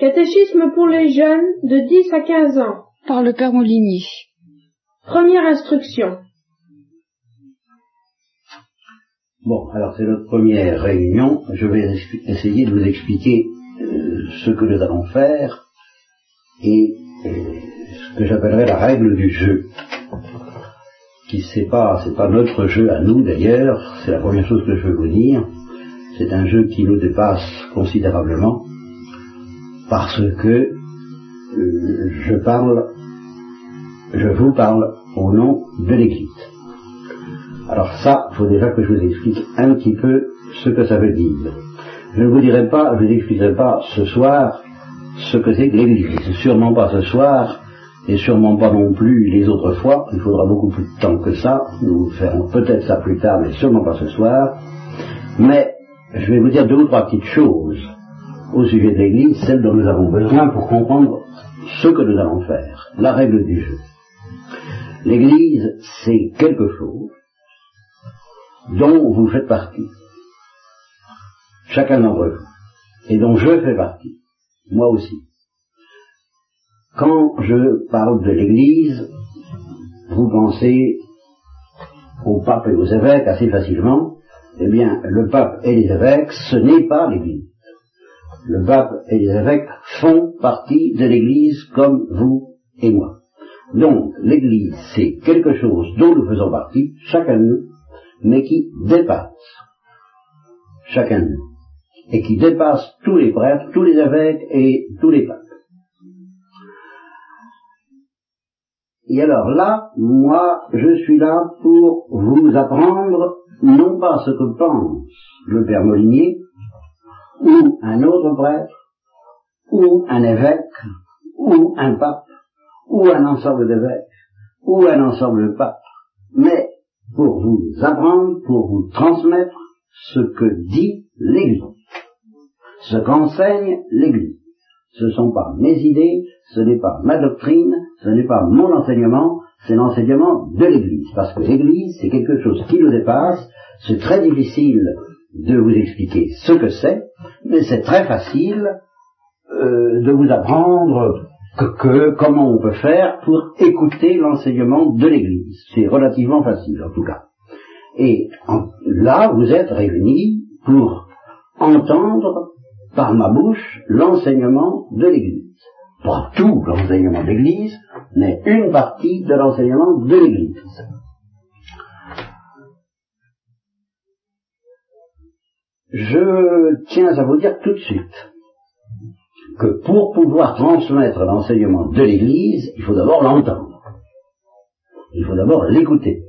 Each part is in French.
Catéchisme pour les jeunes de 10 à 15 ans. Par le Père Molinier. Première instruction. Bon, alors c'est notre première réunion. Je vais essayer de vous expliquer euh, ce que nous allons faire et euh, ce que j'appellerais la règle du jeu. Qui c'est pas, c'est pas notre jeu à nous d'ailleurs. C'est la première chose que je veux vous dire. C'est un jeu qui nous dépasse considérablement parce que euh, je parle, je vous parle au nom de l'Église. Alors ça, il faut déjà que je vous explique un petit peu ce que ça veut dire. Je ne vous dirai pas, je vous expliquerai pas ce soir ce que c'est que l'Église. Sûrement pas ce soir, et sûrement pas non plus les autres fois. Il faudra beaucoup plus de temps que ça. Nous ferons peut-être ça plus tard, mais sûrement pas ce soir. Mais je vais vous dire deux ou trois petites choses au sujet de l'Église, celle dont nous avons besoin pour comprendre ce que nous allons faire, la règle du jeu. L'Église, c'est quelque chose dont vous faites partie, chacun d'entre vous, et dont je fais partie, moi aussi. Quand je parle de l'Église, vous pensez au pape et aux évêques assez facilement, eh bien, le pape et les évêques, ce n'est pas l'Église le pape et les évêques font partie de l'Église comme vous et moi. Donc, l'Église, c'est quelque chose dont nous faisons partie, chacun de nous, mais qui dépasse chacun de nous, et qui dépasse tous les prêtres, tous les évêques et tous les papes. Et alors là, moi, je suis là pour vous apprendre non pas ce que pense le Père Molinier, ou un autre prêtre, ou un évêque, ou un pape, ou un ensemble d'évêques, ou un ensemble de papes, mais pour vous apprendre, pour vous transmettre ce que dit l'Église, ce qu'enseigne l'Église. Ce ne sont pas mes idées, ce n'est pas ma doctrine, ce n'est pas mon enseignement, c'est l'enseignement de l'Église. Parce que l'Église, c'est quelque chose qui nous dépasse, c'est très difficile de vous expliquer ce que c'est, mais c'est très facile euh, de vous apprendre que, comment on peut faire pour écouter l'enseignement de l'Église. C'est relativement facile en tout cas. Et là, vous êtes réunis pour entendre par ma bouche l'enseignement de l'Église. Pas tout l'enseignement de l'Église, mais une partie de l'enseignement de l'Église. Je tiens à vous dire tout de suite que pour pouvoir transmettre l'enseignement de l'Église, il faut d'abord l'entendre. Il faut d'abord l'écouter.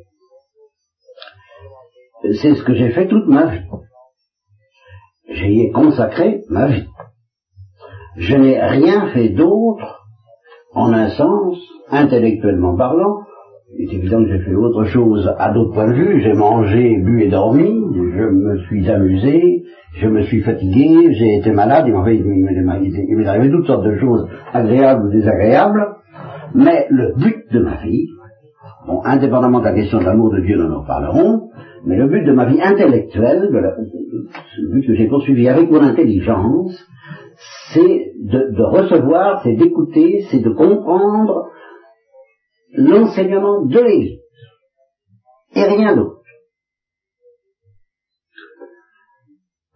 C'est ce que j'ai fait toute ma vie. J'y ai consacré ma vie. Je n'ai rien fait d'autre, en un sens, intellectuellement parlant, il est évident que j'ai fait autre chose à d'autres points de vue. J'ai mangé, bu et dormi. Je me suis amusé. Je me suis fatigué. J'ai été malade. Il m'est arrivé toutes sortes de choses agréables ou désagréables. Mais le but de ma vie, bon, indépendamment de la question de l'amour de Dieu, nous en parlerons, mais le but de ma vie intellectuelle, le but que j'ai poursuivi avec mon intelligence, c'est de, de recevoir, c'est d'écouter, c'est de comprendre l'enseignement de l'Église et rien d'autre.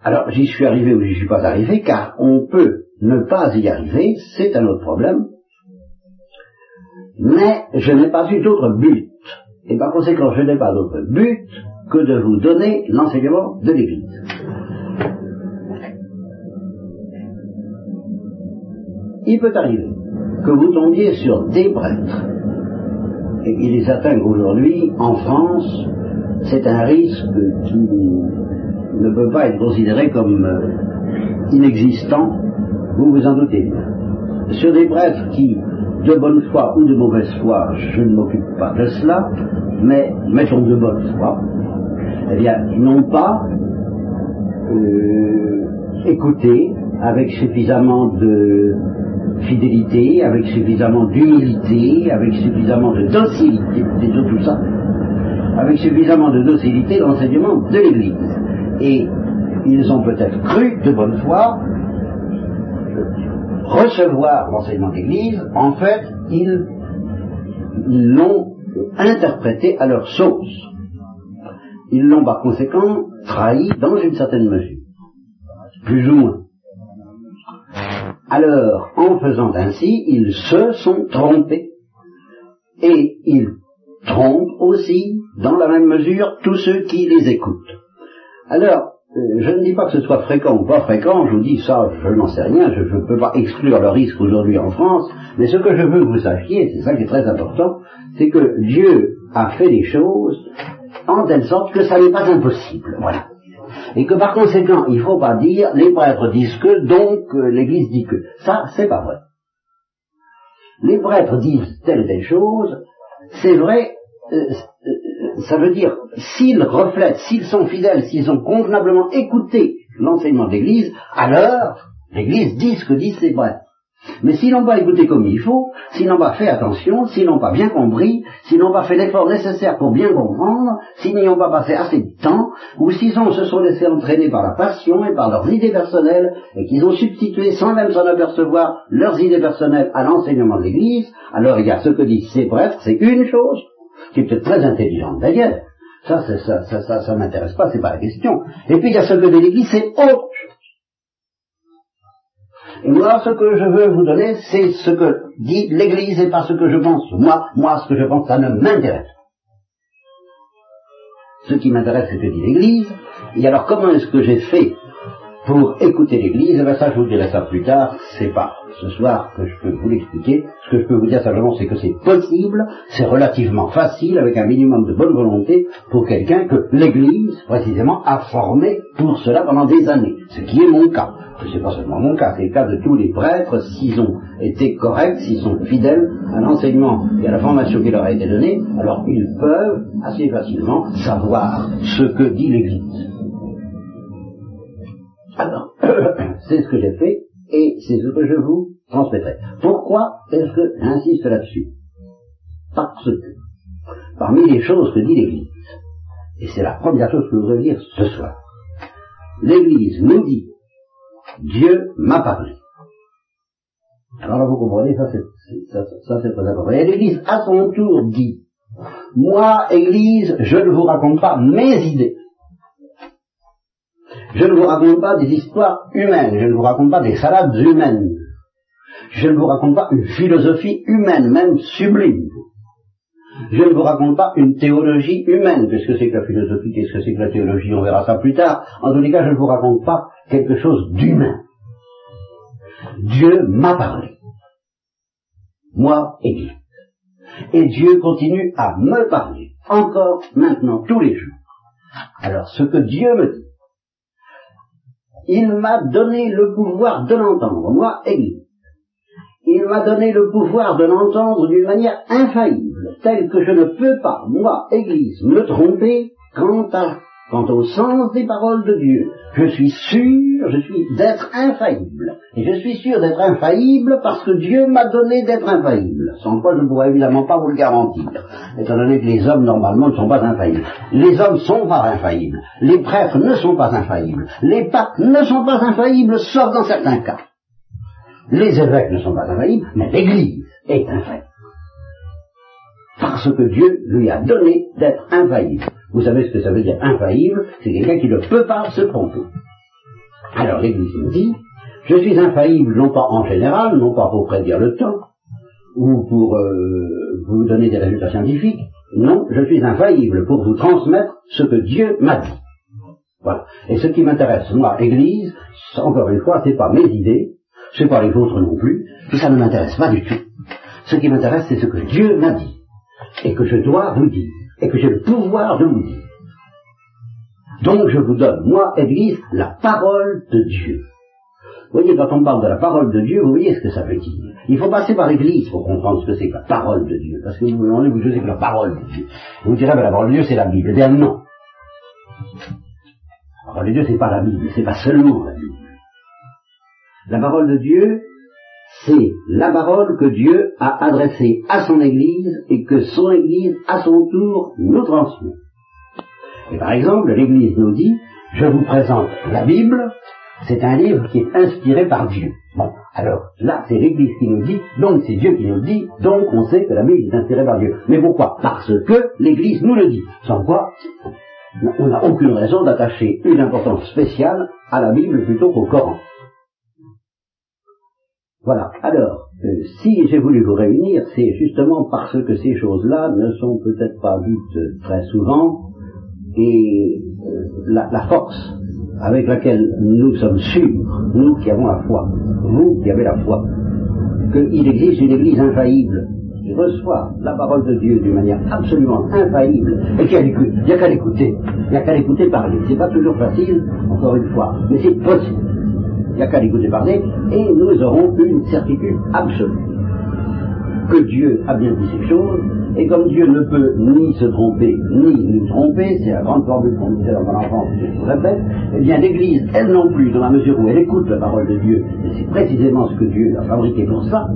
Alors j'y suis arrivé ou j'y suis pas arrivé car on peut ne pas y arriver, c'est un autre problème, mais je n'ai pas eu d'autre but. Et par conséquent, je n'ai pas d'autre but que de vous donner l'enseignement de l'Église. Il peut arriver que vous tombiez sur des prêtres et il est certain qu'aujourd'hui, en France, c'est un risque qui ne peut pas être considéré comme euh, inexistant, vous vous en doutez. Sur des prêtres qui, de bonne foi ou de mauvaise foi, je ne m'occupe pas de cela, mais mettons de bonne foi, eh bien, ils n'ont pas euh, écouté avec suffisamment de fidélité, avec suffisamment d'humilité, avec suffisamment de docilité, c'est tout ça, avec suffisamment de docilité l'enseignement de l'Église. Et ils ont peut-être cru de bonne foi, recevoir l'enseignement de l'Église, en fait, ils l'ont interprété à leur sauce. Ils l'ont par conséquent trahi dans une certaine mesure, plus ou moins. Alors, en faisant ainsi, ils se sont trompés et ils trompent aussi, dans la même mesure, tous ceux qui les écoutent. Alors, euh, je ne dis pas que ce soit fréquent ou pas fréquent, je vous dis ça, je n'en sais rien, je ne peux pas exclure le risque aujourd'hui en France, mais ce que je veux que vous sachiez, c'est ça qui est très important, c'est que Dieu a fait les choses en telle sorte que ça n'est pas impossible. Voilà. Et que par conséquent, il ne faut pas dire les prêtres disent que, donc euh, l'Église dit que. Ça, c'est pas vrai. Les prêtres disent telle telle chose, c'est vrai, euh, euh, ça veut dire, s'ils reflètent, s'ils sont fidèles, s'ils ont convenablement écouté l'enseignement de l'Église, alors l'Église dit ce que disent ces prêtres. Mais s'ils n'ont pas écouté comme il faut, s'ils n'ont pas fait attention, s'ils n'ont pas bien compris, s'ils n'ont pas fait l'effort nécessaire pour bien comprendre, s'ils n'y ont pas passé assez de temps, ou s'ils se sont laissés entraîner par la passion et par leurs idées personnelles, et qu'ils ont substitué sans même s'en apercevoir leurs idées personnelles à l'enseignement de l'Église, alors il y a ce que disent ces prêtres, c'est une chose, qui est peut-être très intelligente d'ailleurs. Ça, ça, ça, ça, ça, m'intéresse pas, c'est pas la question. Et puis il y a ce que dit l'Église, c'est autre moi, ce que je veux vous donner, c'est ce que dit l'Église et pas ce que je pense. Moi, moi, ce que je pense, ça ne m'intéresse. Ce qui m'intéresse, c'est ce que dit l'Église. Et alors, comment est-ce que j'ai fait pour écouter l'Église, eh ça je vous dirai ça plus tard, c'est pas ce soir que je peux vous l'expliquer. Ce que je peux vous dire simplement, c'est que c'est possible, c'est relativement facile, avec un minimum de bonne volonté, pour quelqu'un que l'Église, précisément, a formé pour cela pendant des années. Ce qui est mon cas. Ce n'est pas seulement mon cas, c'est le cas de tous les prêtres, s'ils ont été corrects, s'ils sont fidèles à l'enseignement et à la formation qui leur a été donnée, alors ils peuvent assez facilement savoir ce que dit l'Église. Alors, c'est ce que j'ai fait et c'est ce que je vous transmettrai. Pourquoi est-ce que j'insiste là-dessus? Parce que, parmi les choses que dit l'Église, et c'est la première chose que je voudrais dire ce soir, l'Église nous dit, Dieu m'a parlé. Alors là, vous comprenez, ça c'est, ça, c'est très important. Et l'Église, à son tour, dit, moi, Église, je ne vous raconte pas mes idées. Je ne vous raconte pas des histoires humaines, je ne vous raconte pas des salades humaines. Je ne vous raconte pas une philosophie humaine, même sublime. Je ne vous raconte pas une théologie humaine. Qu'est-ce que c'est que la philosophie Qu'est-ce que c'est que la théologie On verra ça plus tard. En tous les cas, je ne vous raconte pas quelque chose d'humain. Dieu m'a parlé. Moi, Église. Et Dieu continue à me parler. Encore, maintenant, tous les jours. Alors, ce que Dieu me dit, il m'a donné le pouvoir de l'entendre, moi, Église. Il m'a donné le pouvoir de l'entendre d'une manière infaillible, telle que je ne peux pas, moi, Église, me tromper quant, à, quant au sens des paroles de Dieu. Je suis sûr, je suis d'être infaillible. Et je suis sûr d'être infaillible parce que Dieu m'a donné d'être infaillible. Sans quoi je ne pourrais évidemment pas vous le garantir. Étant donné que les hommes normalement ne sont pas infaillibles. Les hommes sont pas infaillibles. Les prêtres ne sont pas infaillibles. Les papes ne sont pas infaillibles, sauf dans certains cas. Les évêques ne sont pas infaillibles, mais l'Église est infaillible. Parce que Dieu lui a donné d'être infaillible. Vous savez ce que ça veut dire infaillible C'est quelqu'un qui ne peut pas se tromper. Alors l'Église nous dit, je suis infaillible non pas en général, non pas pour prédire le temps, ou pour euh, vous donner des résultats scientifiques, non, je suis infaillible pour vous transmettre ce que Dieu m'a dit. Voilà. Et ce qui m'intéresse, moi, Église, encore une fois, c'est pas mes idées, c'est pas les vôtres non plus, tout ça ne m'intéresse pas du tout. Ce qui m'intéresse, c'est ce que Dieu m'a dit, et que je dois vous dire et que j'ai le pouvoir de vous dire. Donc je vous donne, moi, Église, la parole de Dieu. Vous voyez, quand on parle de la parole de Dieu, vous voyez ce que ça veut dire. Il faut passer par l'Église pour comprendre ce que c'est que la parole de Dieu. Parce que vous vous demandez, vous savez que la parole de Dieu. Vous me direz, mais la parole de Dieu, c'est la Bible. Eh bien non. La parole de Dieu, c'est pas la Bible, c'est pas seulement la Bible. La parole de Dieu, c'est la parole que Dieu a adressée à son Église et que son Église, à son tour, nous transmet. Et par exemple, l'Église nous dit, je vous présente la Bible, C'est un livre qui est inspiré par Dieu. Bon, alors là, c'est l'Église qui nous dit, donc c'est Dieu qui nous dit, donc on sait que la Bible est inspirée par Dieu. Mais pourquoi? Parce que l'Église nous le dit. Sans quoi, on n'a aucune raison d'attacher une importance spéciale à la Bible plutôt qu'au Coran. Voilà. Alors, euh, si j'ai voulu vous réunir, c'est justement parce que ces choses-là ne sont peut-être pas dites très souvent, et euh, la, force avec laquelle nous sommes sûrs, nous qui avons la foi, vous qui avez la foi, qu'il existe une Église infaillible qui reçoit la parole de Dieu d'une manière absolument infaillible et qui a il n'y a qu'à l'écouter, il n'y a qu'à l'écouter parler. C'est pas toujours facile, encore une fois, mais c'est possible. Il n'y a qu'à l'écouter parler et nous aurons une certitude absolue que Dieu a bien dit ces choses et comme Dieu ne peut ni se tromper, ni nous tromper, c'est la grande formule qu'on disait dans mon enfance, je vous répète, eh bien l'Église, elle non plus, dans la mesure où elle écoute la parole de Dieu, et c'est précisément ce que Dieu a fabriqué pour ça,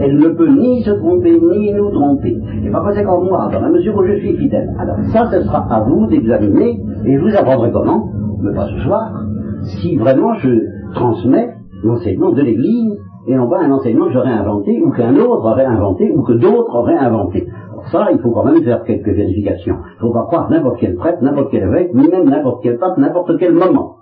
elle ne peut ni se tromper, ni nous tromper. Et par conséquent, moi, dans la mesure où je suis fidèle, alors ça, ce sera à vous d'examiner, et vous apprendrai comment, mais pas ce soir, si vraiment je transmets l'enseignement de l'Église, et non pas un enseignement que j'aurais inventé, ou qu'un autre aurait inventé, ou que d'autres auraient inventé. Pour ça, il faut quand même faire quelques vérifications. Il ne faut pas croire n'importe quel prêtre, n'importe quel évêque, ni même n'importe quel pape, n'importe quel moment.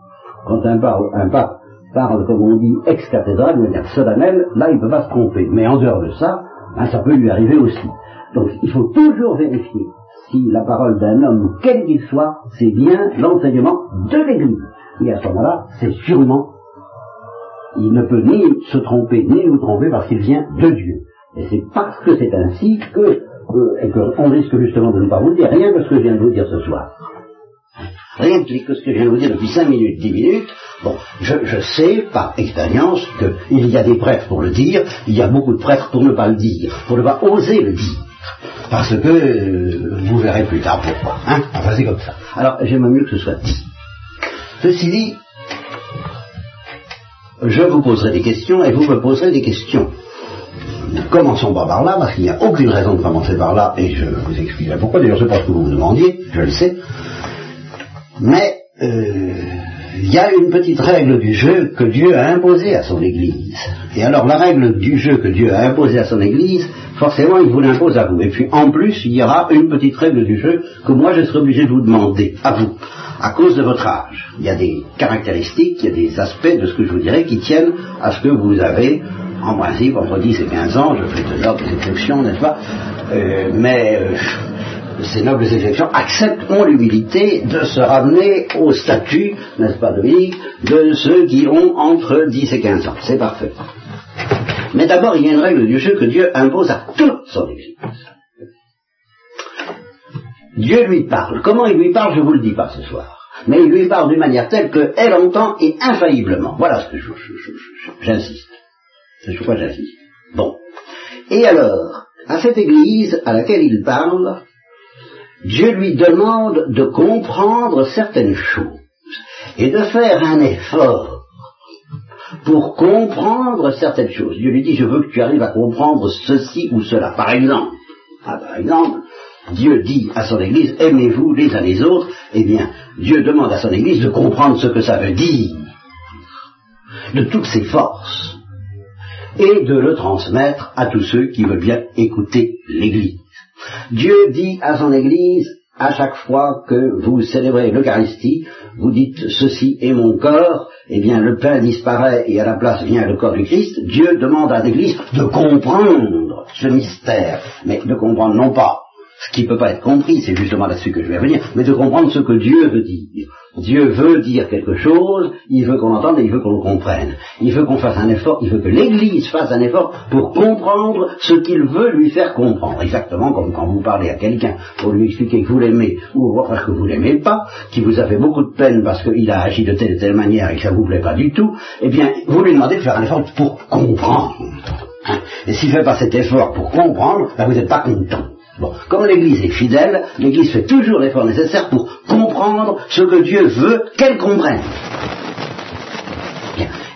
Quand un pape, un pape parle, comme on dit, ex cathédrale, de manière solennelle, là, il ne peut pas se tromper. Mais en dehors de ça, hein, ça peut lui arriver aussi. Donc, il faut toujours vérifier si la parole d'un homme, quel qu'il soit, c'est bien l'enseignement de l'Église. Et à ce moment-là, c'est sûrement, il ne peut ni se tromper, ni nous tromper, parce qu'il vient de Dieu. Et c'est parce que c'est ainsi que, euh, et qu'on risque justement de ne pas vous dire rien que ce que je viens de vous dire ce soir. Rien que ce que je viens de vous dire depuis 5 minutes, 10 minutes, bon, je, sais par expérience qu'il y a des prêtres pour le dire, il y a beaucoup de prêtres pour ne pas le dire, pour ne pas oser le dire. Parce que euh, vous verrez plus tard pourquoi. Hein enfin, c'est comme ça. Alors, j'aimerais mieux que ce soit dit. Ceci dit, je vous poserai des questions et vous me poserez des questions. Commençons pas par là, parce qu'il n'y a aucune raison de commencer par là, et je vous expliquerai pourquoi. D'ailleurs, je ce que vous me demandiez, je le sais. Mais euh, il y a une petite règle du jeu que Dieu a imposée à son Église. Et alors la règle du jeu que Dieu a imposée à son Église, forcément il vous l'impose à vous. Et puis en plus, il y aura une petite règle du jeu que moi je serai obligé de vous demander, à vous, à cause de votre âge. Il y a des caractéristiques, il y a des aspects de ce que je vous dirai qui tiennent à ce que vous avez en principe entre 10 et 15 ans, je fais toujours des exceptions, n'est-ce pas? Euh, Mais euh, ces nobles exceptions accepteront l'humilité de se ramener au statut, n'est-ce pas, Dominique, de ceux qui ont entre 10 et 15 ans. C'est parfait. Mais d'abord, il y a une règle du jeu que Dieu impose à toute son Église. Dieu lui parle. Comment il lui parle, je ne vous le dis pas ce soir. Mais il lui parle d'une manière telle qu'elle entend et infailliblement. Voilà ce que j'insiste. C'est sur quoi j'insiste. Bon. Et alors, à cette Église à laquelle il parle, Dieu lui demande de comprendre certaines choses et de faire un effort pour comprendre certaines choses. Dieu lui dit, je veux que tu arrives à comprendre ceci ou cela. Par exemple, ah, par exemple, Dieu dit à son Église, aimez-vous les uns les autres. Eh bien, Dieu demande à son Église de comprendre ce que ça veut dire, de toutes ses forces, et de le transmettre à tous ceux qui veulent bien écouter l'Église. Dieu dit à son Église, à chaque fois que vous célébrez l'Eucharistie, vous dites ceci est mon corps, eh bien le pain disparaît et à la place vient le corps du Christ. Dieu demande à l'Église de comprendre ce mystère, mais de comprendre non pas ce qui ne peut pas être compris, c'est justement là-dessus que je vais revenir, mais de comprendre ce que Dieu veut dire. Dieu veut dire quelque chose, il veut qu'on entende et il veut qu'on le comprenne. Il veut qu'on fasse un effort, il veut que l'Église fasse un effort pour comprendre ce qu'il veut lui faire comprendre. Exactement comme quand vous parlez à quelqu'un pour lui expliquer que vous l'aimez ou parce que vous l'aimez pas, qui vous a fait beaucoup de peine parce qu'il a agi de telle et telle manière et que ça vous plaît pas du tout, eh bien, vous lui demandez de faire un effort pour comprendre. Hein. Et s'il ne fait pas cet effort pour comprendre, ben vous n'êtes pas content. Bon, comme l'Église est fidèle, l'Église fait toujours l'effort nécessaire pour comprendre ce que Dieu veut qu'elle comprenne.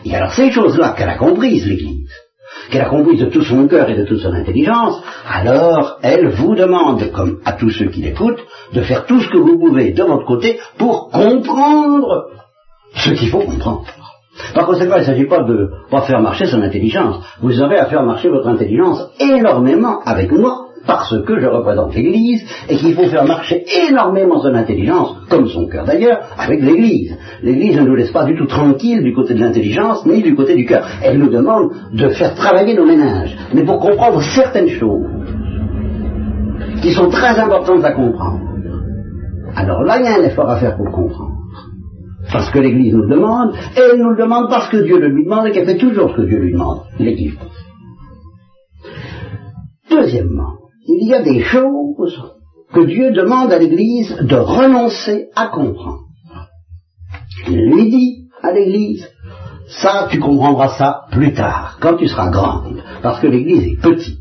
Et alors ces choses-là qu'elle a comprises, l'Église, qu'elle a comprises de tout son cœur et de toute son intelligence, alors elle vous demande, comme à tous ceux qui l'écoutent, de faire tout ce que vous pouvez de votre côté pour comprendre ce qu'il faut comprendre. Par conséquent, il ne s'agit pas de faire marcher son intelligence. Vous avez à faire marcher votre intelligence énormément avec moi, parce que je représente l'Église, et qu'il faut faire marcher énormément son intelligence, comme son cœur d'ailleurs, avec l'Église. L'Église ne nous laisse pas du tout tranquille du côté de l'intelligence, ni du côté du cœur. Elle nous demande de faire travailler nos ménages, mais pour comprendre certaines choses qui sont très importantes à comprendre. Alors là, il y a un effort à faire pour comprendre. Parce que l'Église nous le demande, et elle nous le demande parce que Dieu le lui demande et qu'elle fait toujours ce que Dieu lui demande, l'Église. Deuxièmement, il y a des choses que Dieu demande à l'Église de renoncer à comprendre. Il lui dit à l'Église, ça, tu comprendras ça plus tard, quand tu seras grande, parce que l'Église est petite.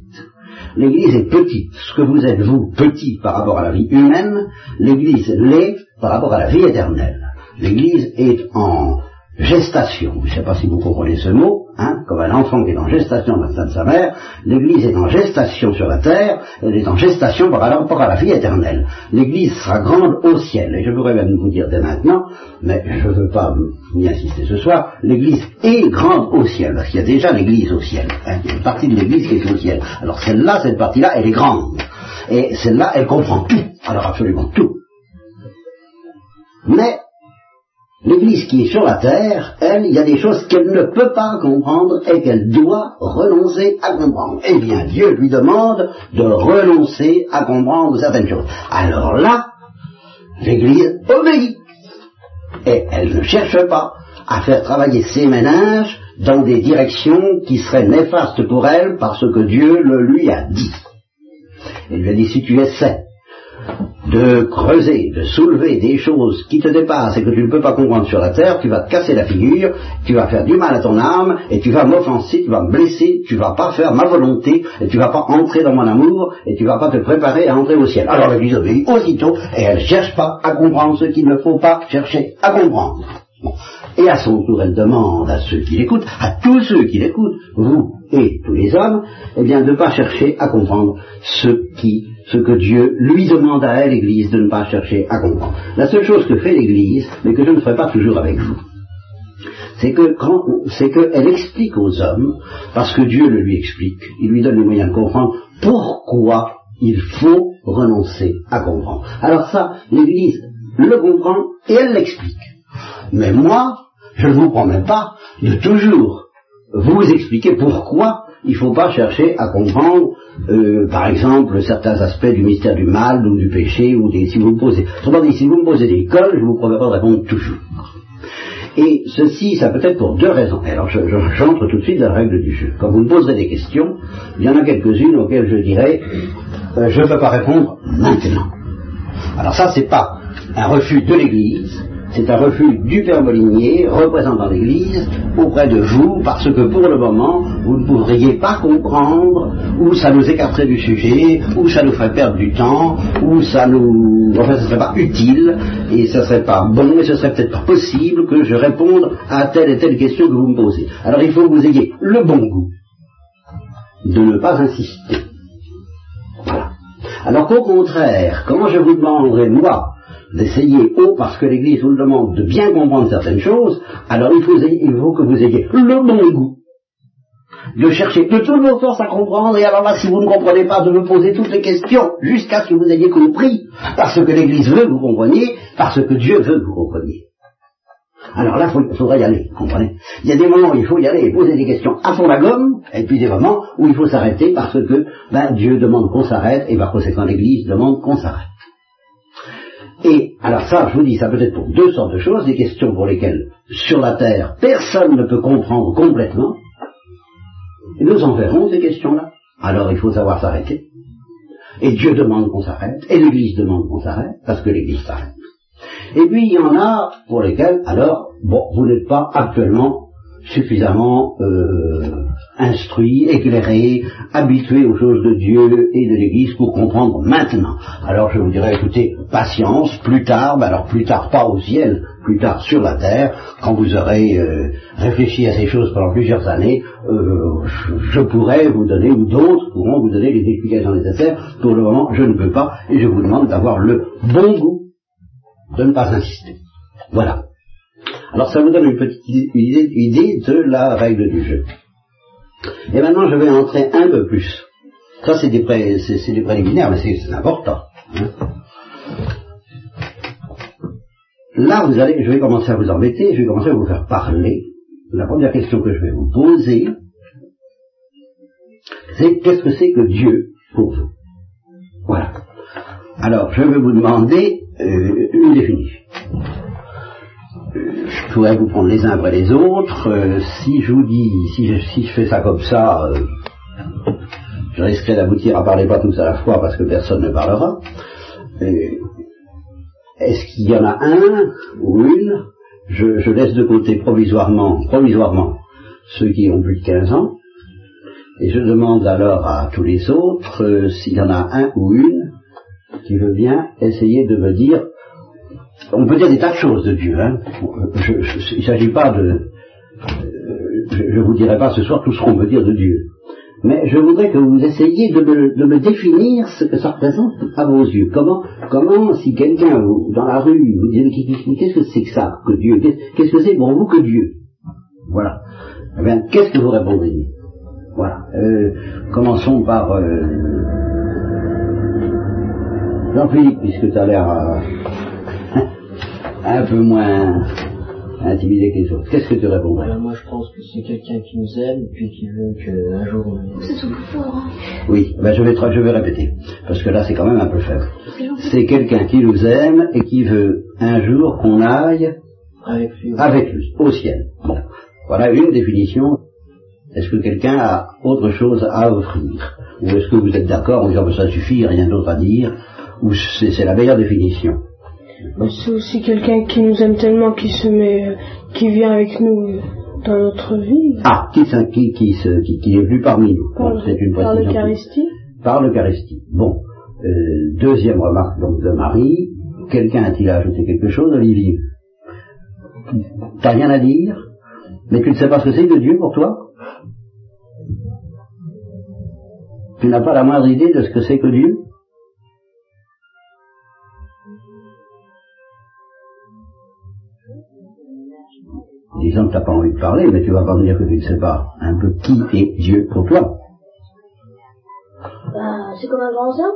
L'Église est petite. Ce que vous êtes, vous, petit par rapport à la vie humaine, l'Église l'est par rapport à la vie éternelle. L'Église est en gestation. Je ne sais pas si vous comprenez ce mot, hein, comme un enfant qui est en gestation dans le sein de sa mère, l'Église est en gestation sur la terre, elle est en gestation par rapport à la vie éternelle. L'Église sera grande au ciel, et je pourrais même vous dire dès maintenant, mais je ne veux pas m'y insister ce soir, l'Église est grande au ciel, parce qu'il y a déjà l'Église au ciel. Hein, il y a une partie de l'Église qui est au ciel. Alors celle-là, cette partie-là, elle est grande. Et celle-là, elle comprend tout. Alors absolument tout. Mais L'Église qui est sur la terre, elle, il y a des choses qu'elle ne peut pas comprendre et qu'elle doit renoncer à comprendre. Eh bien, Dieu lui demande de renoncer à comprendre certaines choses. Alors là, l'Église obéit. Et elle ne cherche pas à faire travailler ses ménages dans des directions qui seraient néfastes pour elle parce que Dieu le lui a dit. Il lui a dit, si tu essaies de creuser, de soulever des choses qui te dépassent et que tu ne peux pas comprendre sur la terre, tu vas te casser la figure, tu vas faire du mal à ton âme, et tu vas m'offenser, tu vas me blesser, tu vas pas faire ma volonté, et tu vas pas entrer dans mon amour, et tu vas pas te préparer à entrer au ciel. Alors l'Église obéit aussitôt, et elle cherche pas à comprendre ce qu'il ne faut pas chercher à comprendre. Et à son tour, elle demande à ceux qui l'écoutent, à tous ceux qui l'écoutent, vous et tous les hommes, eh bien, de ne pas chercher à comprendre ce qui, ce que Dieu lui demande à elle, l'Église, de ne pas chercher à comprendre. La seule chose que fait l'Église, mais que je ne ferai pas toujours avec vous, c'est que c'est qu'elle explique aux hommes, parce que Dieu le lui explique, il lui donne les moyens de comprendre pourquoi il faut renoncer à comprendre. Alors ça, l'Église le comprend et elle l'explique. Mais moi, je ne vous promets pas de toujours vous expliquer pourquoi il ne faut pas chercher à comprendre, euh, par exemple, certains aspects du mystère du mal ou du péché, ou des, si vous me posez, si vous me posez des cols, je ne vous promets pas de répondre toujours. Et ceci, ça peut être pour deux raisons. Alors, j'entre tout de suite dans la règle du jeu. Quand vous me poserez des questions, il y en a quelques-unes auxquelles je dirais, euh, je ne peux pas répondre maintenant. Alors ça, c'est pas un refus de l'Église, c'est un refus du Père Molinier, représentant l'Église, auprès de vous, parce que pour le moment, vous ne pourriez pas comprendre, ou ça nous écarterait du sujet, ou ça nous ferait perdre du temps, ou ça nous... Enfin, ce ne serait pas utile, et ce ne serait pas bon, et ce serait peut-être pas possible que je réponde à telle et telle question que vous me posez. Alors il faut que vous ayez le bon goût de ne pas insister. Voilà. Alors qu'au contraire, quand je vous demanderai, moi, d'essayer haut parce que l'Église vous le demande de bien comprendre certaines choses, alors il faut, il faut que vous ayez le bon goût de chercher de toutes vos forces à comprendre, et alors là, si vous ne comprenez pas, de me poser toutes les questions jusqu'à ce que vous ayez compris, parce que l'Église veut que vous compreniez, parce que Dieu veut que vous compreniez. Alors là, il faudra y aller, comprenez? Il y a des moments où il faut y aller et poser des questions à fond la gomme, et puis des moments où il faut s'arrêter parce que ben, Dieu demande qu'on s'arrête, et par conséquent l'Église demande qu'on s'arrête. Et alors ça, je vous dis, ça peut être pour deux sortes de choses, des questions pour lesquelles, sur la Terre, personne ne peut comprendre complètement. Et nous en verrons ces questions-là. Alors il faut savoir s'arrêter. Et Dieu demande qu'on s'arrête, et l'Église demande qu'on s'arrête, parce que l'Église s'arrête. Et puis il y en a pour lesquels, alors, bon, vous n'êtes pas actuellement suffisamment euh, instruit, éclairé, habitué aux choses de Dieu et de l'Église pour comprendre maintenant. Alors je vous dirais, écoutez, patience, plus tard, mais alors plus tard pas au ciel, plus tard sur la terre, quand vous aurez euh, réfléchi à ces choses pendant plusieurs années, euh, je, pourrais vous donner, ou d'autres pourront vous donner les explications nécessaires. Pour le moment, je ne peux pas, et je vous demande d'avoir le bon goût de ne pas insister. Voilà. Alors ça vous donne une petite idée de la règle du jeu. Et maintenant je vais entrer un peu plus. Ça c'est des, pré, c'est, des préliminaires, mais c'est, important. Hein. Là vous allez, je vais commencer à vous embêter, je vais commencer à vous faire parler. La première question que je vais vous poser, c'est qu'est-ce que c'est que Dieu pour vous? Voilà. Alors, je vais vous demander euh, une définition. Je pourrais vous prendre les uns après les autres. Euh, si je vous dis, si je, fais ça comme ça, euh, je risquerai d'aboutir à parler pas tous à la fois parce que personne ne parlera. Est-ce qu'il y en a un ou une je, laisse de côté provisoirement, provisoirement ceux qui ont plus de 15 ans, et je demande alors à tous les autres s'il y en a un ou une qui veut bien essayer de me dire, on peut dire des tas de choses de Dieu, hein. il ne s'agit pas de, je ne vous dirai pas ce soir tout ce qu'on peut dire de Dieu, mais je voudrais que vous essayiez de me, définir ce que ça représente à vos yeux. Comment, comment si quelqu'un dans la rue vous dit qu'est-ce que c'est que ça, que Dieu, qu'est-ce que c'est pour vous que Dieu? Voilà. Eh bien, qu'est-ce que vous répondriez Voilà. Euh, commençons par euh, Jean-Philippe, puisque tu as l'air euh, un peu moins intimidé que les autres. Qu'est-ce que tu répondrais Moi, je pense que c'est quelqu'un qui nous aime et puis qui veut qu'un jour. C'est tout fort. Hein. Oui, ben je vais je vais répéter parce que là, c'est quand même un peu faible. C'est quelqu'un qui nous aime et qui veut un jour qu'on aille avec lui, avec lui au ciel. Bon, voilà une définition. Est-ce que quelqu'un a autre chose à offrir? Ou est-ce que vous êtes d'accord en disant que ça suffit, rien d'autre à dire? Ou c'est la meilleure définition? C'est aussi quelqu'un qui nous aime tellement, qui se met, qui vient avec nous dans notre vie. Ah, qui, qui, qui, qui, qui est venu parmi nous. Une par l'Eucharistie. Par l'Eucharistie. Bon. Euh, deuxième remarque donc de Marie. Quelqu'un a-t-il ajouté quelque chose, Olivier? T'as rien à dire? Mais tu ne sais pas ce que c'est que Dieu pour toi? Tu n'as pas la moindre idée de ce que c'est que Dieu? Disant que tu n'as pas envie de parler, mais tu vas pas me dire que tu ne sais pas un peu qui est Dieu pour toi. Bah, c'est comme un grand saint.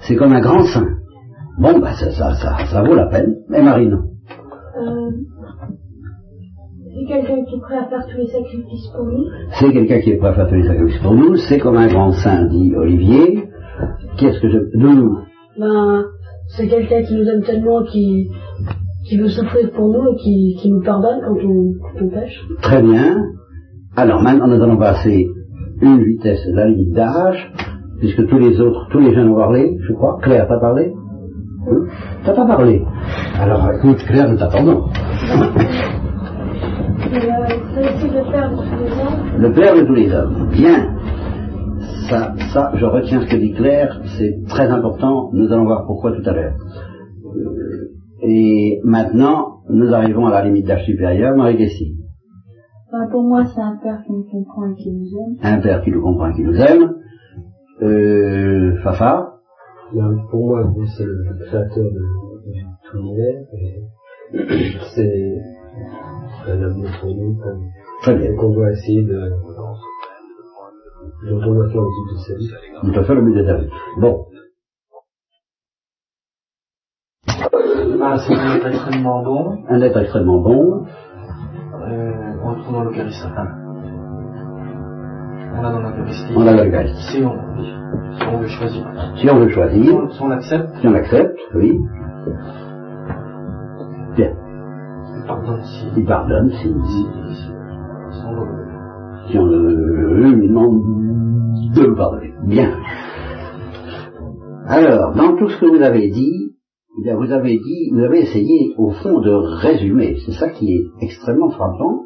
C'est comme un grand saint. Bon, bah ça, ça, ça, ça vaut la peine. Mais Marie, non. Euh, c'est quelqu'un qui est prêt à faire tous les sacrifices pour nous. C'est quelqu'un qui est prêt à faire tous les sacrifices pour nous. C'est comme un grand saint, dit Olivier. Qu'est-ce que je... De nous Ben, c'est quelqu'un qui nous aime tellement, qui, qui veut souffrir pour nous et qui, qui nous pardonne quand on, pêche. Très bien. Alors maintenant, nous allons passer une vitesse, la limite d'âge, puisque tous les autres, tous les jeunes ont parlé, je crois. Claire, t'as parlé? Hein? T'as pas parlé Alors écoute, Claire, nous t'attendons. Le père de tous les hommes. Bien. Ça, ça, je retiens ce que dit Claire, c'est très important, nous allons voir pourquoi tout à l'heure. Et maintenant, nous arrivons à la limite d'âge supérieur, Marie Dessy. Bah, pour moi, c'est un père qui nous comprend et qui nous aime. Un père qui nous comprend et qui nous aime. Euh, Fafa Pour moi, c'est le créateur de, tout l'univers. C'est un amour pour nous. Très bien. qu'on doit essayer de... dont on doit faire le but de sa vie. On doit faire le but de sa vie. Bon. Ah, c'est un être extrêmement bon. Un être extrêmement bon. Euh, on le trouve dans l'Eucharistie. On l'a dans l'Eucharistie. On l'a dans l'Eucharistie. Si on, si on veut choisir. Si on veut choisir. Si on, l'accepte. Si on l'accepte, oui. Bien. Il pardonne si. Il pardonne si. Si, si, si on veut. Si on lui demande de le pardonner. Bien. Alors, dans tout ce que vous avez dit, eh vous avez dit, vous avez essayé au fond de résumer. C'est ça qui est extrêmement frappant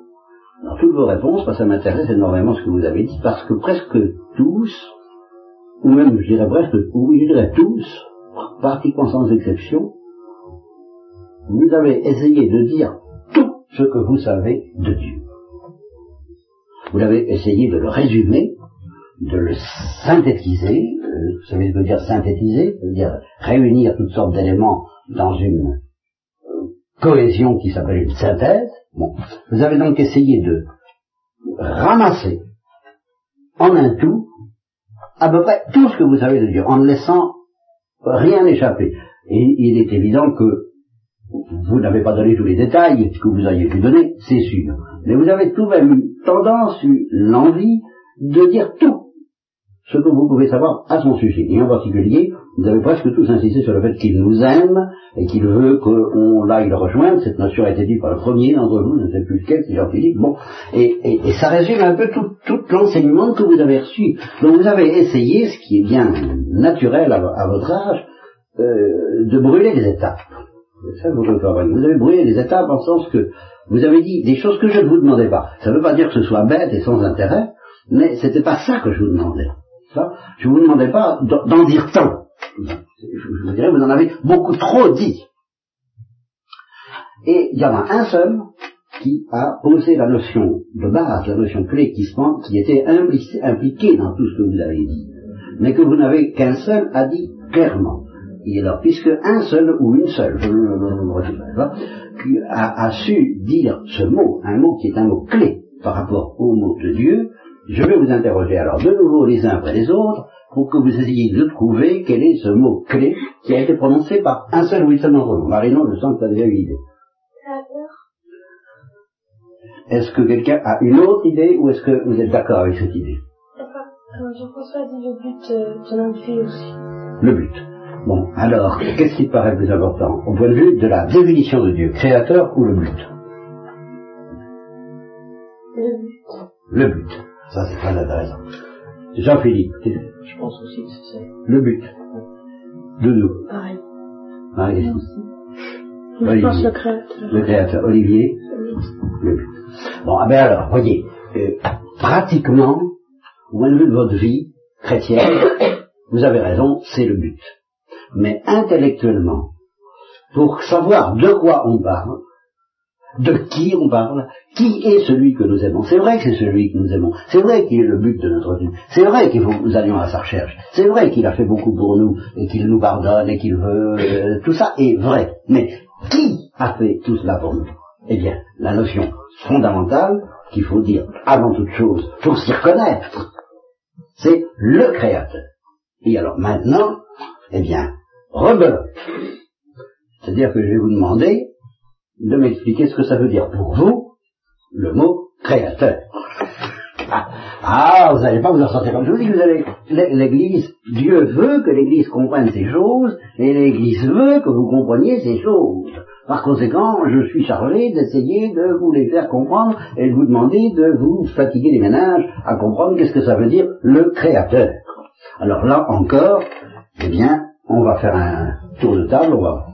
dans toutes vos réponses, parce que ça m'intéresse énormément ce que vous avez dit, parce que presque tous, ou même je dirais presque, ou je dirais tous, pratiquement sans exception, vous avez essayé de dire tout ce que vous savez de Dieu. Vous avez essayé de le résumer, de le synthétiser, vous savez ce que veut dire synthétiser, cest veut dire réunir toutes sortes d'éléments dans une euh, cohésion qui s'appelle une synthèse, Bon. Vous avez donc essayé de ramasser en un tout à peu près tout ce que vous savez de Dieu, en ne laissant rien échapper. Et il est évident que vous n'avez pas donné tous les détails que vous auriez pu donner, c'est sûr. Mais vous avez tout de même eu tendance, eu l'envie de dire tout ce que vous pouvez savoir à son sujet. Et en particulier, vous avez presque tous insisté sur le fait qu'il nous aime et qu'il veut qu'on l'aille le rejoindre. Cette notion a été dite par le premier d'entre vous, je ne sais plus lequel, c'est Jean-Philippe. Bon, et, et, et, ça résume un peu tout, tout l'enseignement que vous avez reçu. Donc vous avez essayé, ce qui est bien naturel à, à votre âge, euh, de brûler les étapes. Ça, vous, vous avez brûlé les étapes en sens que vous avez dit des choses que je ne vous demandais pas. Ça ne veut pas dire que ce soit bête et sans intérêt, mais c'était pas ça que je vous demandais. Je vous demandais pas d'en dire tant. Je vous dirais, vous en avez beaucoup trop dit. Et il y en a un seul qui a posé la notion de base, la notion clé qui, se, qui était impliquée dans tout ce que vous avez dit, mais que vous n'avez qu'un seul a dit clairement. Et alors, puisque un seul ou une seule, je ne a, a su dire ce mot, un mot qui est un mot clé par rapport au mot de Dieu, je vais vous interroger alors de nouveau les uns après les autres pour que vous essayiez de trouver quel est ce mot clé qui a été prononcé par un seul ou une seule d'entre vous. Marinon, je sens que tu as déjà une idée. Est-ce que quelqu'un a une autre idée ou est-ce que vous êtes d'accord avec cette idée? Jean-François a dit le but de notre vie aussi. Le but. Bon, alors, qu'est-ce qui te paraît plus important? Au point de vue de la définition de Dieu, créateur ou le but? Le but. Le but. Ça, c'est très intéressant. Jean-Philippe. Je pense aussi que c'est ça. Le but. Doudou. Pareil. Marie. Je pense le créateur. Le créateur. Olivier. Le but. Bon, ah ben alors, voyez, euh, pratiquement, au point de vue de votre vie chrétienne, vous avez raison, c'est le but. Mais intellectuellement, pour savoir de quoi on parle, de qui on parle, qui est celui que nous aimons? C'est vrai que c'est celui que nous aimons. C'est vrai qu'il est le but de notre vie. C'est vrai qu'il faut que nous allions à sa recherche. C'est vrai qu'il a fait beaucoup pour nous et qu'il nous pardonne et qu'il veut. euh, tout ça est vrai. Mais qui a fait tout cela pour nous? Eh bien, la notion fondamentale qu'il faut dire avant toute chose pour s'y reconnaître, c'est le Créateur. Et alors maintenant, eh bien, rebelote. C'est-à-dire que je vais vous demander de m'expliquer ce que ça veut dire pour vous, le mot créateur. Ah, ah, vous n'allez pas vous en sortir comme je vous dis, vous allez, l'Église, Dieu veut que l'Église comprenne ces choses, et l'Église veut que vous compreniez ces choses. Par conséquent, je suis chargé d'essayer de vous les faire comprendre et de vous demander de vous fatiguer les ménages à comprendre qu'est-ce que ça veut dire le créateur. Alors là encore, eh bien, on va faire un tour de table, on va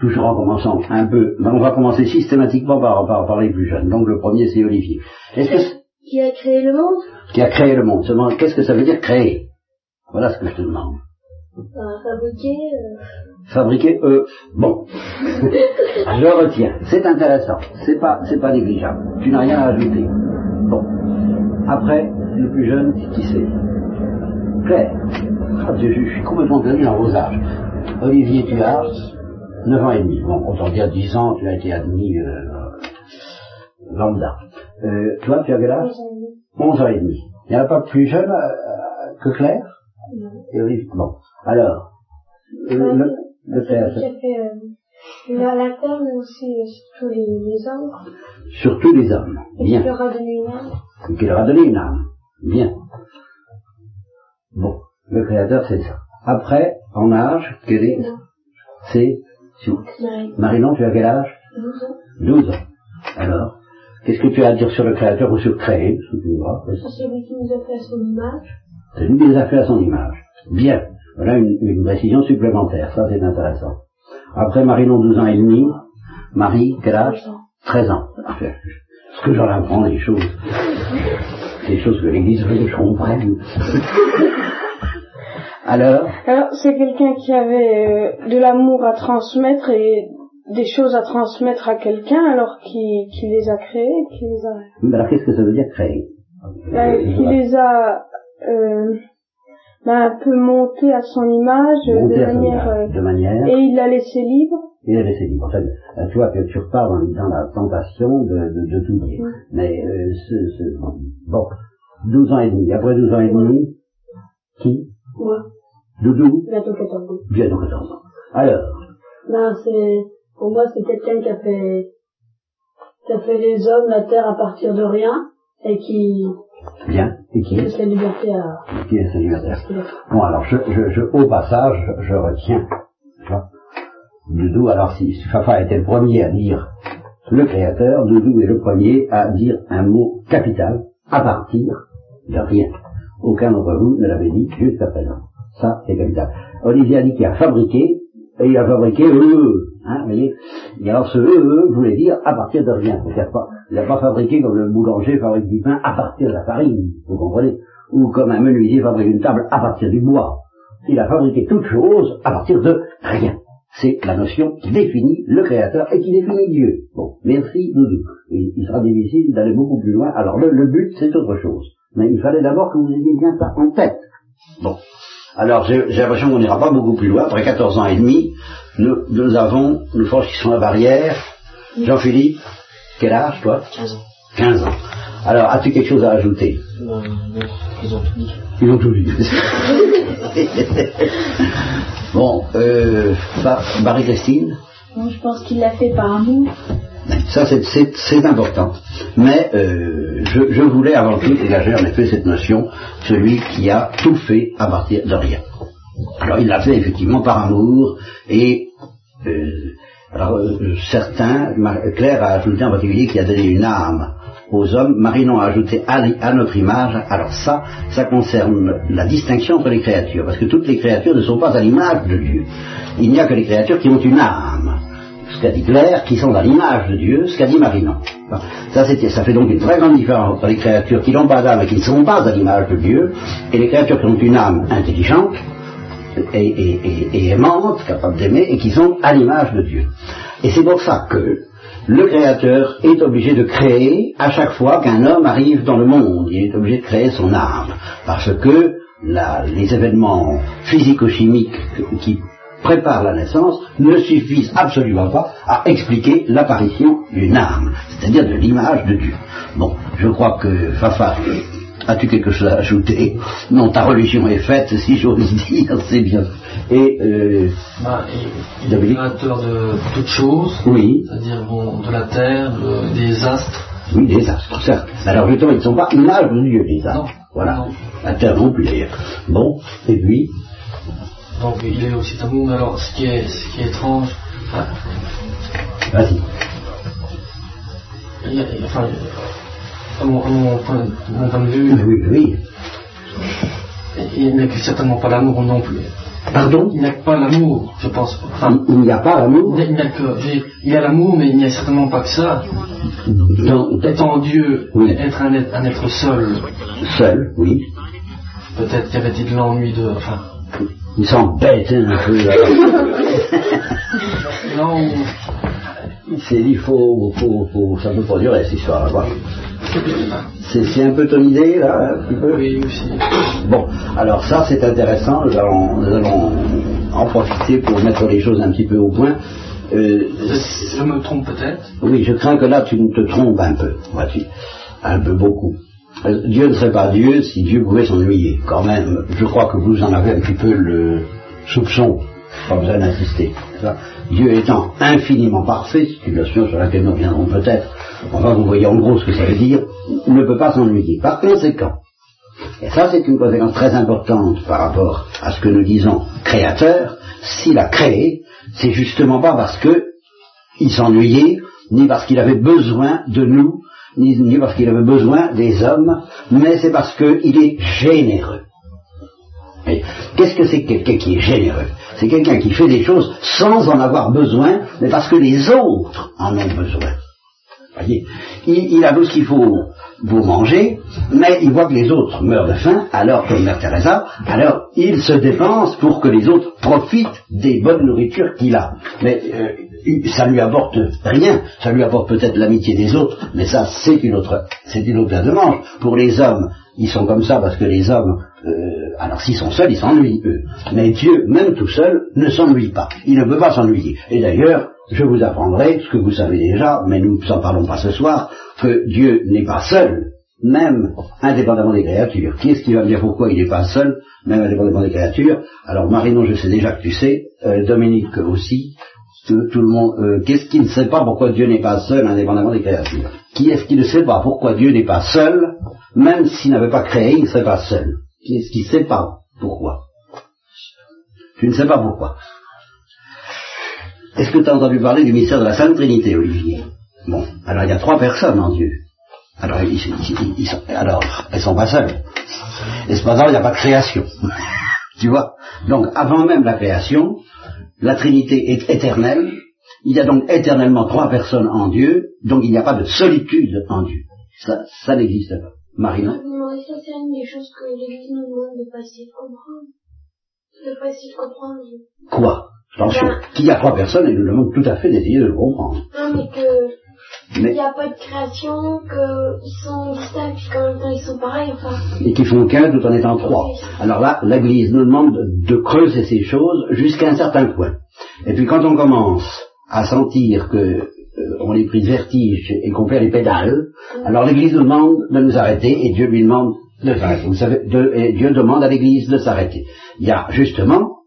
toujours en commençant un peu, ben, on va commencer systématiquement par, par, par les plus jeunes. Donc le premier c'est Olivier. Est-ce que Qui a créé le monde? Qui a créé le monde seulement qu'est-ce que ça veut dire créer? Voilà ce que je te demande. Enfin, Fabriqué. euh, Fabriquer eux. Bon. je retiens. C'est intéressant. C'est pas c'est pas négligeable. Tu n'as rien à ajouter. Bon. Après, le plus jeune, qui c'est? Claire. Ah, je, je suis complètement perdu dans vos âges. Olivier, tu as 9 ans et demi. Bon, autant dire 10 ans, tu as été admis euh, lambda. Euh, toi, tu as quel âge 11 ans et demi. Il n'y en a pas plus jeune euh, que Claire? Non. Et Bon. Alors, euh, le, le Qui a fait la, la terre, mais aussi surtout les, les hommes. sur tous les hommes. Et qui Bien. leur a donné une âme. Et qui leur a donné une âme. Bien. Bon, le créateur, c'est ça. Après, en âge, quel est? Non. Sur- Marie. Marinon, tu as quel âge? 12 ans. 12 ans. Alors, qu'est-ce que tu as à dire sur le créateur ou sur vois C'est celui qui nous a fait à son image. C'est lui qui les a fait à son image. Bien. Voilà une, une précision supplémentaire. Ça, c'est intéressant. Après, Marinon, 12 ans et demi. Marie, quel âge? 12 ans. 13 ans. Parfait. Ce que j'en apprends des choses. Des choses que l'Église veut que je comprenne. Alors, Alors, c'est quelqu'un qui avait euh, de l'amour à transmettre et des choses à transmettre à quelqu'un, alors qui, qui les a créées, qui les a, mais alors qu'est-ce que ça veut dire créer? Euh, qui les a euh, bah, un peu montés à son image, euh, de son manière, image. De manière. et il l'a laissé libre. Il est laissé libre. En fait, tu vois que tu repars dans, dans la tentation de, de, de tout dire. Mais euh, ce, ce, bon, 12 ans et demi. Après 12 ans et demi, qui? Moi, Doudou bientôt 14 ans. Bientôt 14 ans. Alors, Ben, c'est, pour moi, c'est quelqu'un qui a fait, qui a fait les hommes, la terre à partir de rien, et qui bien, et qui est laisse la liberté à, Qui est célibataire ce qu'il a fait. Bon, alors, je, je, je, au passage, je, retiens, Doudou, alors si si Fafa était le premier à dire le créateur, Doudou est le premier à dire un mot capital à partir de rien. Aucun d'entre vous ne l'avait dit jusqu'à présent. Ça, c'est capital. Olivier a dit qu'il a fabriqué, et il a fabriqué eux, hein, voyez. Et alors ce eux, voulait dire à partir de rien. Il n'a pas, pas fabriqué comme le boulanger fabrique du pain à partir de la farine, vous comprenez Ou comme un menuisier fabrique une table à partir du bois. Il a fabriqué toute chose à partir de rien. C'est la notion qui définit le Créateur et qui définit Dieu. Bon, merci Doudou. Il, il sera difficile d'aller beaucoup plus loin. Alors le, le but, c'est autre chose. Mais il fallait d'abord que vous ayez bien ça en tête. Bon. Alors j'ai j'ai l'impression qu'on n'ira pas beaucoup plus loin. Après 14 ans et demi, nous, nous avons, nous franchissons la barrière. Jean-Philippe, quel âge toi? 15 ans. 15 ans. Alors, as-tu quelque chose à ajouter Non, non, ils ont tout dit. Ils ont tout dit. bon, euh, Marie-Christine Bon, je pense qu'il l'a fait par amour. Ça, c'est- important. Mais euh, je, je voulais avant tout dégager en effet cette notion, celui qui a tout fait à partir de rien. Alors, il l'a fait effectivement par amour et euh, alors, euh, certains, Claire a ajouté en particulier qu'il a donné une âme aux hommes, Marinon a ajouté à, à notre image, alors ça, ça concerne la distinction entre les créatures, parce que toutes les créatures ne sont pas à l'image de Dieu. Il n'y a que les créatures qui ont une âme ce qu'a dit Claire, qui sont à l'image de Dieu, ce qu'a dit Marinon. Bon, Ça, ça fait donc une très grande différence entre les créatures qui n'ont pas d'âme et qui ne sont pas à l'image de Dieu, et les créatures qui ont une âme intelligente et, aimante, capable d'aimer, et qui sont à l'image de Dieu. Et c'est pour ça que le Créateur est obligé de créer à chaque fois qu'un homme arrive dans le monde. Il est obligé de créer son âme. Parce que les événements physico-chimiques qui préparent la naissance ne suffisent absolument pas à expliquer l'apparition d'une âme, c'est-à-dire de l'image de Dieu. Bon, je crois que Fafa, as-tu quelque chose à ajouter? Non, ta religion est faite, si j'ose dire, c'est bien. Et, euh, Bah, il, il est créateur de toutes choses, oui, c'est-à-dire bon, de la terre, de- des astres. Oui, des astres, certes. Alors justement, ils ne sont pas l'image de Dieu, les astres. Non. Voilà. Non. La terre non plus d'ailleurs. Bon, et puis, Donc il est aussi. Mais alors, ce qui est, ce qui est étrange, enfin, vas-y. il y a- enfin, à mon, à mon point, mon point de vue, Oui, oui. il n'y a certainement pas l'amour non plus. Pardon Il n'y a que pas l'amour, je pense. Enfin, Il n'y a pas l'amour il n'y a que, j'ai- il y a l'amour, mais il n'y a certainement pas que ça. dans- Étant Dieu, Oui. être un, être un être seul, seul, oui. peut-être qu'il y avait de l'ennui de. Enfin, Il s'embête hein, un peu. non, Il s'est dit, faut, faut, faut, ça peut pas durer cette histoire. voilà. C'est c'est un peu ton idée, là, un petit peu oui aussi. Bon, alors ça c'est intéressant, nous allons, nous allons en profiter pour mettre les choses un petit peu au point. Euh, Je me trompe peut-être? Oui, je crains que là tu te trompes un peu, vois-tu, un peu beaucoup. Euh, Dieu ne serait pas Dieu si Dieu pouvait s'ennuyer. Quand même, je crois que vous en avez un petit peu le soupçon, pas besoin d'insister. Dieu étant infiniment parfait, notion sur laquelle nous reviendrons peut-être, enfin vous voyez en gros ce que ça veut dire, ne peut pas s'ennuyer. Par conséquent, et ça, c'est une conséquence très importante par rapport à ce que nous disons créateur. S'il a créé, c'est justement pas parce que il s'ennuyait, ni parce qu'il avait besoin de nous, ni, parce qu'il avait besoin des hommes, mais c'est parce qu'il est généreux. Qu'est-ce que c'est que quelqu'un qui est généreux? C'est quelqu'un qui fait des choses sans en avoir besoin, mais parce que les autres en ont besoin. Il, il a tout ce qu'il faut pour manger, mais il voit que les autres meurent de faim, alors comme Mère Teresa, alors il se dépense pour que les autres profitent des bonnes nourritures qu'il a. Mais euh, ça lui apporte rien, ça lui apporte peut-être l'amitié des autres, mais ça c'est une autre, c'est une autre paire de manches. Pour les hommes, ils sont comme ça parce que les hommes, euh, alors s'ils sont seuls, ils s'ennuient eux. Mais Dieu, même tout seul, ne s'ennuie pas. Il ne peut pas s'ennuyer. Et d'ailleurs, je vous apprendrai ce que vous savez déjà, mais nous n'en parlons pas ce soir, que Dieu n'est pas seul, même indépendamment des créatures. Qui est-ce qui va me dire pourquoi il n'est pas seul, même indépendamment des créatures? Alors Marinon, je sais déjà que tu sais, euh, Dominique aussi, tout, tout le monde. euh, Qu'est-ce qui ne sait pas pourquoi Dieu n'est pas seul, indépendamment des créatures? Qui est-ce qui ne sait pas pourquoi Dieu n'est pas seul, même s'il n'avait pas créé, il ne serait pas seul? Qui est-ce qui ne sait pas pourquoi? Tu ne sais pas pourquoi. Est-ce que tu as entendu parler du mystère de la Sainte Trinité, Olivier? Bon, alors il y a trois personnes en Dieu. Alors, ils, ils- ils sont, alors elles sont pas seules. Et cependant, il n'y a pas de création. tu vois? Donc, avant même la création, la Trinité est éternelle. Il y a donc éternellement trois personnes en Dieu, donc il n'y a pas de solitude en Dieu. Ça, ça n'existe pas. Marinon Non, ça c'est une des choses que l'Église nous demande de pas essayer de comprendre. De pas essayer de comprendre. Quoi? Attention, Ben- qu'il y a trois personnes, et nous demande tout à fait d'essayer de le comprendre. Non, mais que il Mais, n'y a pas de création, qu'ils sont distincts, puis qu'en même temps ils sont pareils, enfin. et qui font qu'un tout en étant trois. Alors là, l'Église nous demande de creuser ces choses jusqu'à un certain point. Et puis quand on commence à sentir que euh, on est pris de vertige et qu'on perd les pédales, alors l'Église nous demande de nous arrêter et Dieu lui demande de s'arrêter. Vous savez, de- et Dieu demande à l'Église de s'arrêter. Il y a justement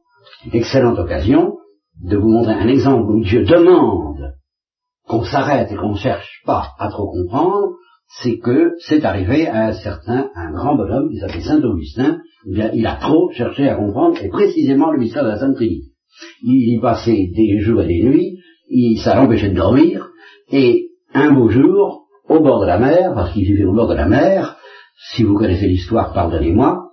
excellente occasion de vous montrer un exemple où Dieu demande qu'on s'arrête et qu'on ne cherche pas à trop comprendre, c'est que c'est arrivé à un certain, un grand bonhomme qui s'appelait Saint Augustin, il a trop cherché à comprendre, et précisément le mystère de la Sainte Trinité. Il y passait des jours et des nuits, il, ça l'empêchait de dormir, et un beau jour, au bord de la mer, parce qu'il vivait au bord de la mer, si vous connaissez l'histoire, pardonnez-moi,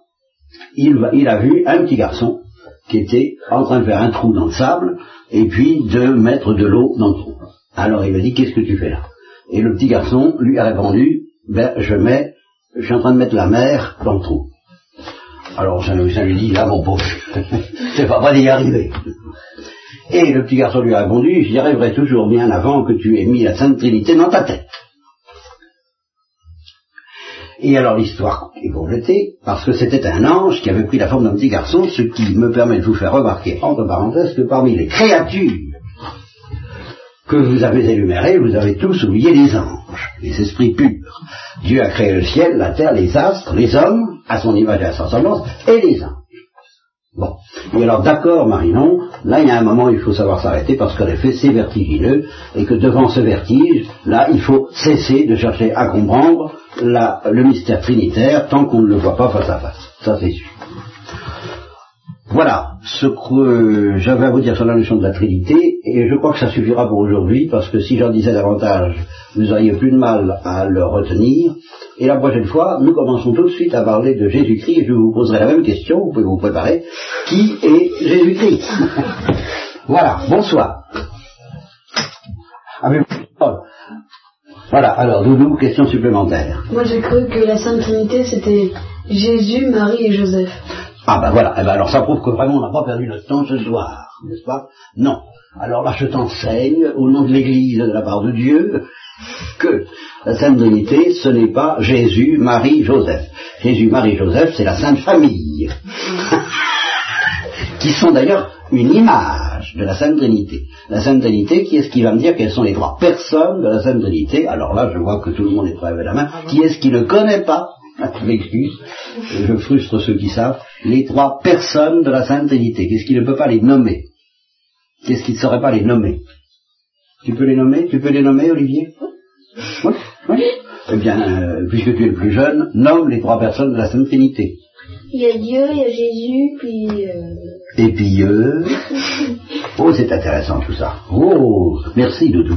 il a vu un petit garçon qui était en train de faire un trou dans le sable, et puis de mettre de l'eau dans le trou. Alors il lui a dit, qu'est-ce que tu fais là? Et le petit garçon lui a répondu, ben je mets, je suis en train de mettre la mer dans le trou. Alors Saint Augustin lui dit, là mon pauvre, c'est pas pas d'y arriver. Et le petit garçon lui a répondu, j'y arriverai toujours bien avant que tu aies mis la Sainte Trinité dans ta tête. Et alors l'histoire est complétée parce que c'était un ange qui avait pris la forme d'un petit garçon, ce qui me permet de vous faire remarquer, entre parenthèses, que parmi les créatures que vous avez énumérées, vous avez tous oublié les anges, les esprits purs. Dieu a créé le ciel, la terre, les astres, les hommes, à son image et à sa ressemblance, et les anges. Bon. Et alors, d'accord, Marinon, là, il y a un moment où il faut savoir s'arrêter parce qu'en effet, c'est vertigineux et que devant ce vertige, là, il faut cesser de chercher à comprendre le mystère trinitaire tant qu'on ne le voit pas face à face. Ça, c'est. Voilà ce que j'avais à vous dire sur la notion de la Trinité, et je crois que ça suffira pour aujourd'hui, parce que si j'en disais davantage, vous auriez plus de mal à le retenir. Et la prochaine fois, nous commençons tout de suite à parler de Jésus-Christ, et je vous poserai la même question, vous pouvez vous préparer. Qui est Jésus-Christ? Voilà, bonsoir. Ah, oh. Voilà, alors, Doudou, question supplémentaire. Moi j'ai cru que la Sainte Trinité c'était Jésus, Marie et Joseph. Ah ben voilà, eh ben alors ça prouve que vraiment on n'a pas perdu notre temps ce soir, n'est-ce pas? Non. Alors là je t'enseigne, au nom de l'Église de la part de Dieu, que la Sainte Trinité, ce n'est pas Jésus, Marie, Joseph. Jésus, Marie, Joseph, c'est la Sainte Famille. qui sont d'ailleurs une image de la Sainte Trinité. La Sainte Trinité, qui est-ce qui va me dire quelles sont les trois personnes de la Sainte Trinité? Alors là, je vois que tout le monde est prêt à lever la main. Qui est-ce qui ne connaît pas? Je m'excuse, je frustre ceux qui savent, les trois personnes de la Sainte Trinité. Qu'est-ce qui ne peut pas les nommer? Qu'est-ce qui ne saurait pas les nommer? Tu peux les nommer? Tu peux les nommer, Olivier? Oui, oui. Eh bien, euh, puisque tu es le plus jeune, nomme les trois personnes de la Sainte Trinité. Il y a Dieu, il y a Jésus, puis euh, Et puis, euh... oh, c'est intéressant tout ça. Oh, merci Doudou.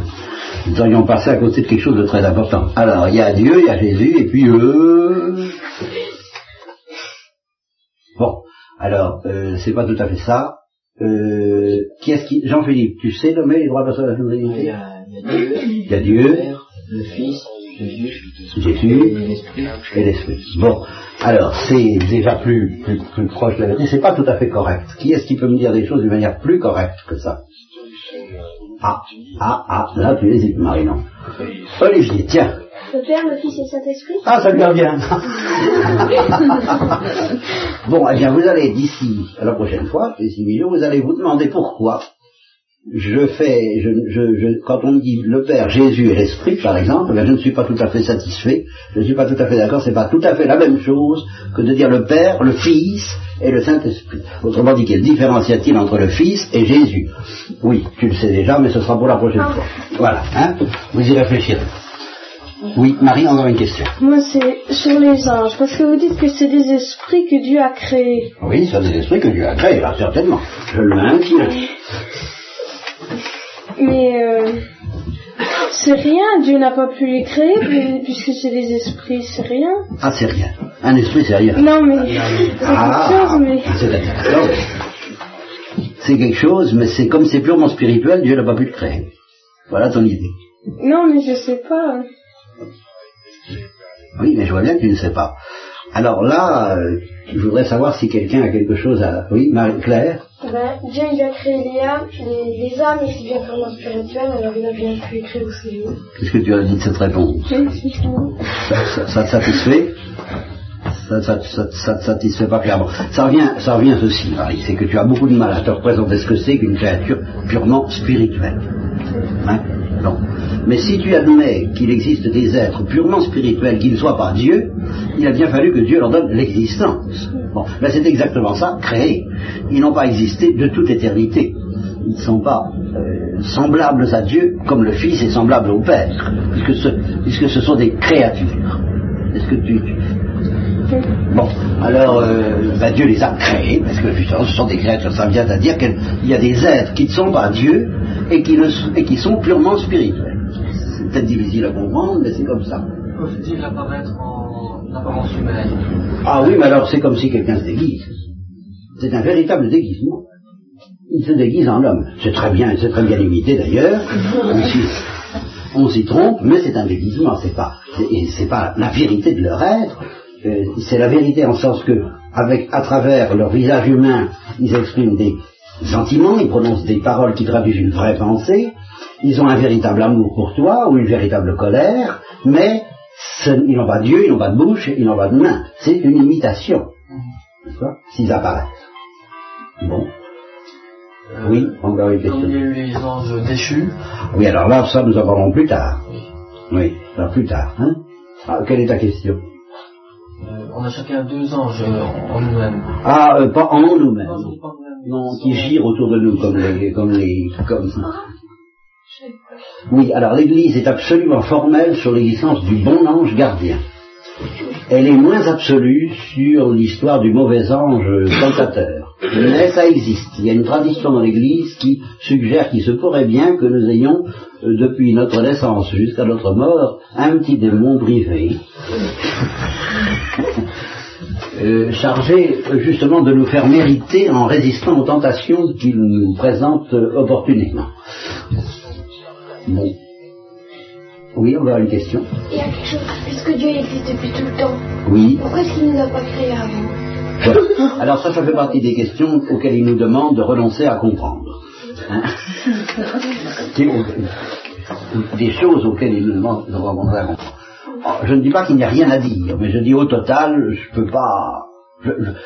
Nous aurions passé à côté de quelque chose de très important. Alors, il y a Dieu, il y a Jésus, et puis euh... Bon, alors, euh, c'est pas tout à fait ça. Euh, qui est-ce qui... Jean-Philippe, tu sais nommer les personnes de la Il y a, Dieu, Il y a Dieu, le Père, le Fils, et l'Esprit. et l'esprit. Bon, alors c'est déjà plus, plus, plus proche de la vérité, c'est pas tout à fait correct. Qui est-ce qui peut me dire des choses d'une manière plus correcte que ça? Ah, ah, ah, là tu hésites, Marinon. Olivier, tiens. le Père, le Fils et le Saint-Esprit. Ah, ça lui revient. bon, eh bien, vous allez d'ici à la prochaine fois, d'ici huit jours, vous allez vous demander pourquoi je fais, je, je, je- quand on me dit le Père, Jésus et l'Esprit, par exemple, ben, je ne suis pas tout à fait satisfait, je ne suis pas tout à fait d'accord, c'est pas tout à fait la même chose que de dire le Père, le Fils et le Saint-Esprit. Autrement dit, quelle différence y a-t-il entre le Fils et Jésus? Oui, tu le sais déjà, mais ce sera pour la prochaine fois. Voilà, hein? Vous y réfléchirez. Oui, Marie, encore une question. Moi, c'est sur les anges, parce que vous dites que c'est des esprits que Dieu a créés. Oui, ce sont des esprits que Dieu a créés, là, certainement. Je le maintiens. Mais euh, c'est rien, Dieu n'a pas pu les créer, puis- puisque c'est des esprits, c'est rien. Ah, c'est rien. Un esprit, c'est rien. Non, mais c'est quelque chose, mais... c'est d'accord. C'est quelque chose, mais c'est comme c'est purement spirituel, Dieu n'a pas pu le créer. Voilà ton idée. Non, mais je sais pas. Oui, mais je vois bien que tu ne sais pas. Alors là, euh, je voudrais savoir si quelqu'un a quelque chose à... Oui, Marie-Claire? Ben, Dieu il a créé les âmes, les, les âmes et c'est bien vraiment spirituel, alors il a bien pu écrire aussi. Qu'est-ce que tu as dit de cette réponse? Ça, ça- ça te satisfait? Ça, ça, te satisfait pas clairement. Ça revient, ça revient à ceci, Marie, c'est que tu as beaucoup de mal à te représenter ce que c'est qu'une créature purement spirituelle. Hein? Non. Mais si tu admets qu'il existe des êtres purement spirituels qui ne soient pas Dieu, il a bien fallu que Dieu leur donne l'existence. Bon, là c'est exactement ça, créer. Ils n'ont pas existé de toute éternité. Ils ne sont pas euh, semblables à Dieu comme le Fils est semblable au Père, puisque ce, puisque ce sont des créatures. Est-ce que tu, Bon, alors euh, bah, Dieu les a créés, parce que justement ce sont des créatures, ça vient à dire qu'il y a des êtres qui ne sont pas Dieu et qui, et qui sont purement spirituels. Peut-être difficile à comprendre, mais c'est comme ça. Peut-il apparaître en apparence humaine? Ah oui, mais alors c'est comme si quelqu'un se déguise. C'est un véritable déguisement. Il se déguise en homme. C'est très bien, c'est très bien imité d'ailleurs. On s'y- trompe, mais c'est un déguisement. C'est pas, c'est la vérité de leur être. Euh, c'est la vérité en sens que, avec, à travers leur visage humain, ils expriment des sentiments, ils prononcent des paroles qui traduisent une vraie pensée. Ils ont un véritable amour pour toi ou une véritable colère, mais ce- ils n'ont pas Dieu, ils n'ont pas de bouche, ils n'ont pas de main. C'est une imitation. N'est-ce pas? S'ils apparaissent. Bon. Oui, encore une Comme il y question. a eu les anges déchus, Oui, alors là, ça nous en parlons plus tard. Oui, ça plus tard. Hein ah, quelle est ta question? Euh, on a chacun deux anges en en nous-mêmes. Ah, euh, pas en nous-mêmes. Non, qui girent autour de nous comme les, comme les, comme. Oui, alors l'Église est absolument formelle sur l'existence du bon ange gardien. Elle est moins absolue sur l'histoire du mauvais ange tentateur. Mais ça existe. Il y a une tradition dans l'Église qui suggère qu'il se pourrait bien que nous ayons, euh, depuis notre naissance jusqu'à notre mort, un petit démon privé euh, chargé euh, justement de nous faire mériter en résistant aux tentations qu'il nous présente opportunément. Bon. Oui, on va une question. Il y a quelque chose, puisque Dieu existe depuis tout le temps, Oui. pourquoi est-ce qu'il ne nous a pas créés avant? Alors ça, ça fait partie des questions auxquelles il nous demande de renoncer à comprendre. Hein? Des choses auxquelles il nous demande de renoncer à comprendre. Oh, Je ne dis pas qu'il n'y a rien à dire, mais je dis au total, je peux pas.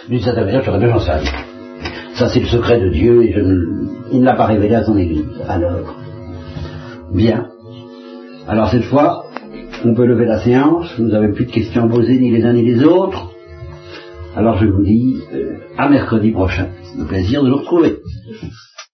D'une certaine manière, j'aurais bien j'en sais rien. Ça, c'est le secret de Dieu et je ne- il ne l'a pas révélé à son Église. Alors, bien. Alors cette fois, on peut lever la séance. Vous n'avez plus de questions à poser ni les uns ni les autres. Alors je vous dis euh, à mercredi prochain. Un plaisir de vous retrouver.